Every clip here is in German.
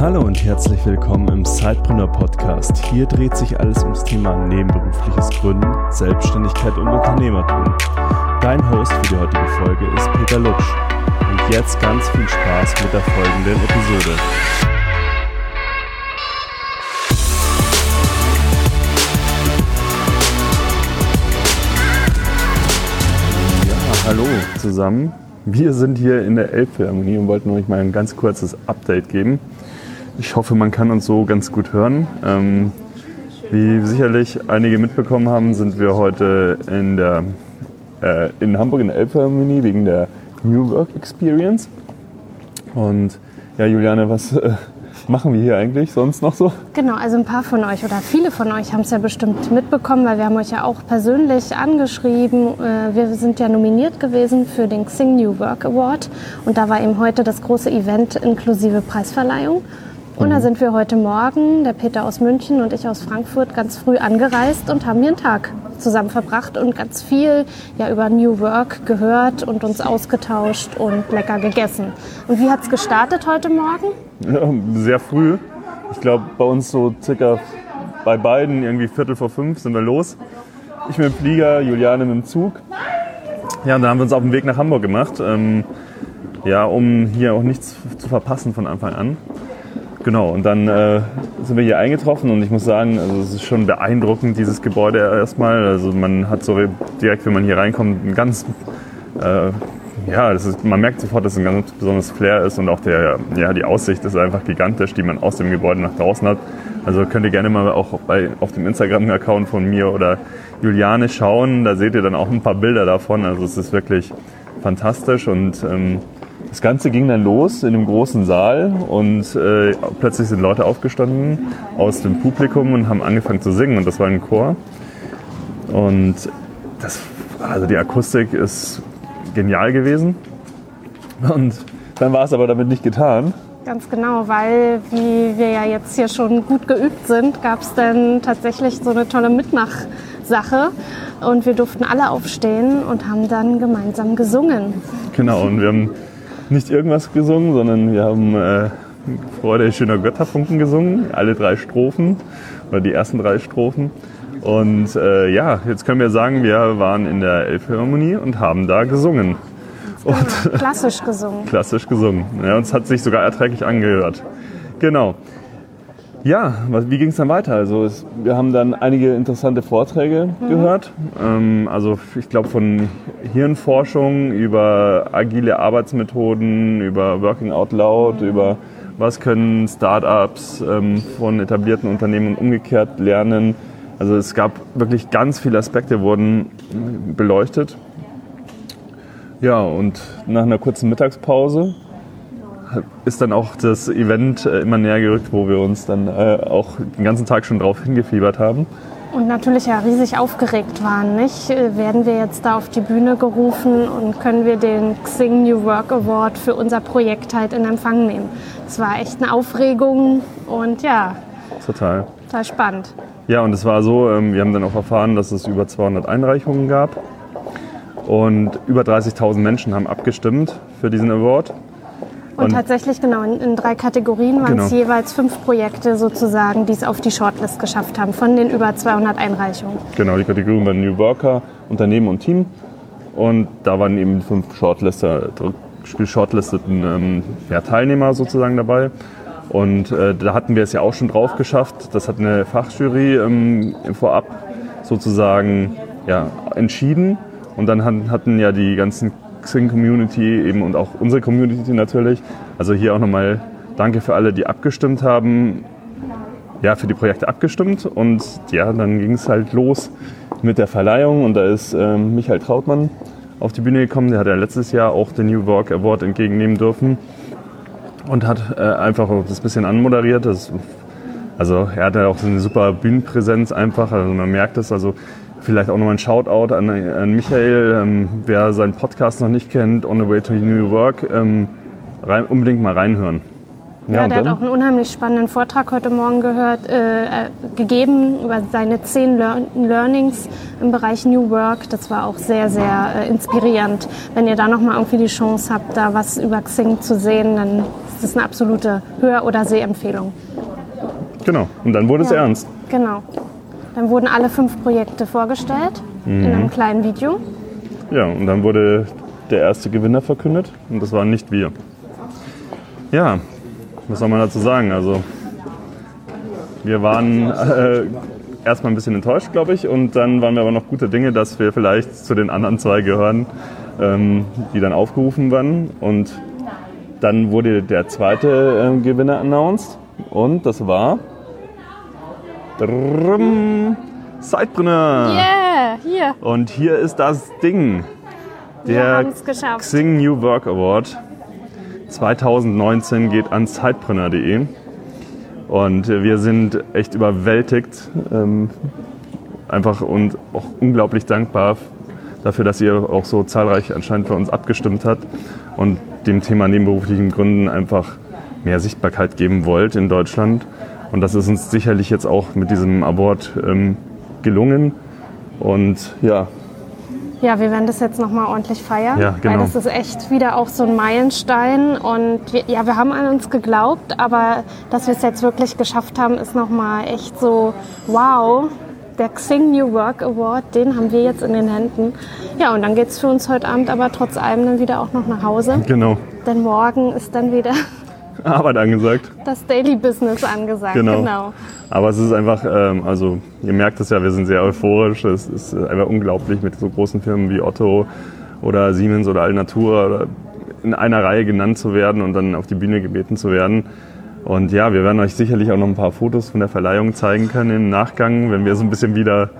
Hallo und herzlich willkommen im Sidepreneur Podcast. Hier dreht sich alles ums Thema nebenberufliches Gründen, Selbstständigkeit und Unternehmertum. Dein Host für die heutige Folge ist Peter Lutsch. Und jetzt ganz viel Spaß mit der folgenden Episode. Ja, hallo zusammen. Wir sind hier in der Elbphilharmonie und wollten euch mal ein ganz kurzes Update geben. Ich hoffe, man kann uns so ganz gut hören. Ähm, wie sicherlich einige mitbekommen haben, sind wir heute in, der, äh, in Hamburg in der Elbphilharmonie wegen der New Work Experience. Und ja, Juliane, was äh, machen wir hier eigentlich sonst noch so? Genau, also ein paar von euch oder viele von euch haben es ja bestimmt mitbekommen, weil wir haben euch ja auch persönlich angeschrieben. Äh, Wir sind ja nominiert gewesen für den Xing New Work Award und da war eben heute das große Event inklusive Preisverleihung. Und da sind wir heute Morgen, der Peter aus München und ich aus Frankfurt, ganz früh angereist und haben hier einen Tag zusammen verbracht und ganz viel ja, über New Work gehört und uns ausgetauscht und lecker gegessen. Und wie hat es gestartet heute Morgen? Ja, sehr früh. Ich glaube, bei uns so circa bei beiden irgendwie Viertel vor fünf sind wir los. Ich mit dem Flieger, Juliane mit dem Zug. Ja, und da haben wir uns auf den Weg nach Hamburg gemacht. Ähm, ja, um hier auch nichts zu verpassen von Anfang an. Genau, und dann äh, sind wir hier eingetroffen und ich muss sagen, also es ist schon beeindruckend, dieses Gebäude erstmal. Also man hat so direkt, wenn man hier reinkommt, ein ganz, äh, ja, ist, man merkt sofort, dass es ein ganz besonderes Flair ist und auch der, ja, die Aussicht ist einfach gigantisch, die man aus dem Gebäude nach draußen hat. Also könnt ihr gerne mal auch bei, auf dem Instagram-Account von mir oder Juliane schauen, da seht ihr dann auch ein paar Bilder davon. Also es ist wirklich fantastisch und ähm, das Ganze ging dann los in einem großen Saal und äh, plötzlich sind Leute aufgestanden aus dem Publikum und haben angefangen zu singen und das war ein Chor. Und das, also die Akustik ist genial gewesen. Und dann war es aber damit nicht getan. Ganz genau, weil wie wir ja jetzt hier schon gut geübt sind, gab es dann tatsächlich so eine tolle Mitmachsache und wir durften alle aufstehen und haben dann gemeinsam gesungen. Genau, und wir haben nicht irgendwas gesungen, sondern wir haben äh, Freude schöner Götterfunken gesungen, alle drei Strophen oder die ersten drei Strophen. Und äh, ja, jetzt können wir sagen, wir waren in der Elbphilharmonie und haben da gesungen. Und klassisch gesungen. klassisch gesungen. Ja, und es hat sich sogar erträglich angehört. Genau. Ja, was, wie ging es dann weiter? Also es, wir haben dann einige interessante Vorträge gehört. Ähm, also ich glaube von Hirnforschung über agile Arbeitsmethoden, über Working Out Loud, über was können Startups ähm, von etablierten Unternehmen umgekehrt lernen. Also es gab wirklich ganz viele Aspekte wurden beleuchtet. Ja, und nach einer kurzen Mittagspause ist dann auch das Event äh, immer näher gerückt, wo wir uns dann äh, auch den ganzen Tag schon drauf hingefiebert haben. Und natürlich ja riesig aufgeregt waren, nicht? Äh, Werden wir jetzt da auf die Bühne gerufen und können wir den Xing New Work Award für unser Projekt halt in Empfang nehmen? Es war echt eine Aufregung und ja, Total. total spannend. Ja, und es war so, ähm, wir haben dann auch erfahren, dass es über 200 Einreichungen gab und über 30.000 Menschen haben abgestimmt für diesen Award. Und, Und- tatsächlich genau, in, in drei Kategorien waren es Genau. jeweils fünf Projekte sozusagen, die es auf die Shortlist geschafft haben von den über 200 Einreichungen. Genau, die Kategorien waren New Worker, Unternehmen und Team. Und da waren eben fünf Shortlister, shortlisteten ähm, ja, Teilnehmer sozusagen dabei. Und äh, da hatten wir es ja auch schon drauf geschafft. Das hat eine Fachjury ähm, vorab sozusagen ja, entschieden. Und dann hatten ja die ganzen Xing-Community eben und auch unsere Community natürlich. Also hier auch nochmal danke für alle, die abgestimmt haben. ja, für die Projekte abgestimmt und ja, dann ging es halt los mit der Verleihung und da ist ähm, Michael Trautmann auf die Bühne gekommen. Der hat ja letztes Jahr auch den New Work Award entgegennehmen dürfen und hat äh, einfach das bisschen anmoderiert. Das, also er hat ja auch so eine super Bühnenpräsenz einfach, also man merkt es. Also vielleicht auch nochmal ein Shoutout an, an Michael, ähm, wer seinen Podcast noch nicht kennt, On the Way to New Work, ähm, rein, unbedingt mal reinhören. Ja, und der hat auch einen unheimlich spannenden Vortrag heute Morgen gehört, äh, äh, gegeben über seine zehn Lear Learnings im Bereich New Work. Das war auch sehr, sehr äh, inspirierend. Wenn ihr da nochmal irgendwie die Chance habt, da was über Xing zu sehen, dann Das ist eine absolute Hör- oder Sehempfehlung. Genau. Und dann wurde es Ja. ernst. Genau. Dann wurden alle fünf Projekte vorgestellt in einem kleinen Video. Ja, und dann wurde der erste Gewinner verkündet und das waren nicht wir. Ja, was soll man dazu sagen? Also, wir waren äh, erstmal ein bisschen enttäuscht, glaube ich, und dann waren wir aber noch gute Dinge, dass wir vielleicht zu den anderen zwei gehören, ähm, die dann aufgerufen waren. Und dann wurde der zweite äh, Gewinner announced und das war Drrrm, Sidepreneur. Yeah, hier. Und hier ist das Ding. Der. Xing New Work Award 2019 geht an sidepreneur.de. Und wir sind echt überwältigt, ähm, einfach und auch unglaublich dankbar dafür, dass ihr auch so zahlreich anscheinend für uns abgestimmt habt und dem Thema nebenberuflichen Gründen einfach mehr Sichtbarkeit geben wollt in Deutschland. Und das ist uns sicherlich jetzt auch mit diesem Award ähm, gelungen. Und ja, Ja, wir werden das jetzt nochmal ordentlich feiern. Ja, genau. Weil das ist echt wieder auch so ein Meilenstein. Und wir, ja, wir haben an uns geglaubt, aber dass wir es jetzt wirklich geschafft haben, ist nochmal echt so, wow. Der Xing New Work Award, den haben wir jetzt in den Händen. Ja, und dann geht es für uns heute Abend aber trotz allem dann wieder auch noch nach Hause. genau. Denn morgen ist dann wieder Arbeit angesagt. das Daily Business angesagt. Genau. Aber es ist einfach, ähm, also ihr merkt es ja, wir sind sehr euphorisch. Es ist einfach unglaublich mit so großen Firmen wie Otto oder Siemens oder Alnatura oder in einer Reihe genannt zu werden und dann auf die Bühne gebeten zu werden. Und ja, wir werden euch sicherlich auch noch ein paar Fotos von der Verleihung zeigen können im Nachgang, wenn wir so ein bisschen wieder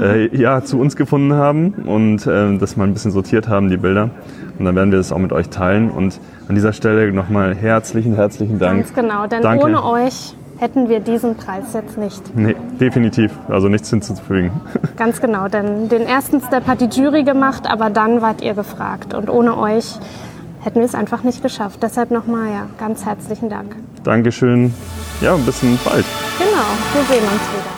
äh, ja, zu uns gefunden haben und äh, das mal ein bisschen sortiert haben, die Bilder. Und dann werden wir das auch mit euch teilen. Und an dieser Stelle nochmal herzlichen, herzlichen Dank. Ganz genau, denn Danke. ohne euch hätten wir diesen Preis jetzt nicht. Nee, definitiv. Also nichts hinzuzufügen. Ganz genau, denn den ersten Step hat die Jury gemacht, aber dann wart ihr gefragt. Und ohne euch hätten wir es einfach nicht geschafft. Deshalb nochmal ja, ganz herzlichen Dank. Dankeschön. Ja, und bis bald. Genau, wir sehen uns wieder.